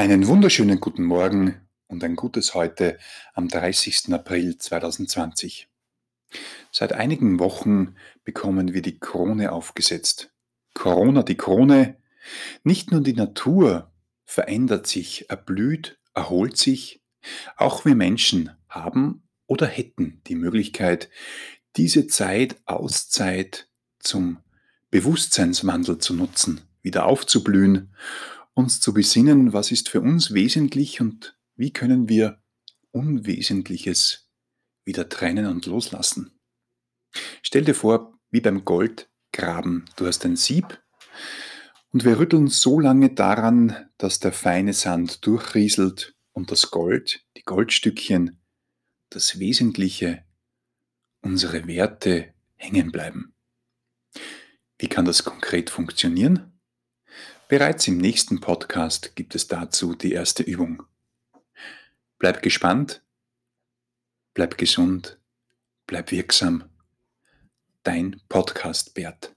Einen wunderschönen guten Morgen und ein gutes heute am 30. April 2020. Seit einigen Wochen bekommen wir die Krone aufgesetzt. Corona, die Krone. Nicht nur die Natur verändert sich, erblüht, erholt sich, auch wir Menschen haben oder hätten die Möglichkeit, diese Zeit, Auszeit zum Bewusstseinswandel zu nutzen, wieder aufzublühen uns zu besinnen, was ist für uns wesentlich und wie können wir Unwesentliches wieder trennen und loslassen. Stell dir vor, wie beim Goldgraben, du hast ein Sieb und wir rütteln so lange daran, dass der feine Sand durchrieselt und das Gold, die Goldstückchen, das Wesentliche, unsere Werte hängen bleiben. Wie kann das konkret funktionieren? Bereits im nächsten Podcast gibt es dazu die erste Übung. Bleib gespannt, bleib gesund, bleib wirksam. Dein Podcast Bert.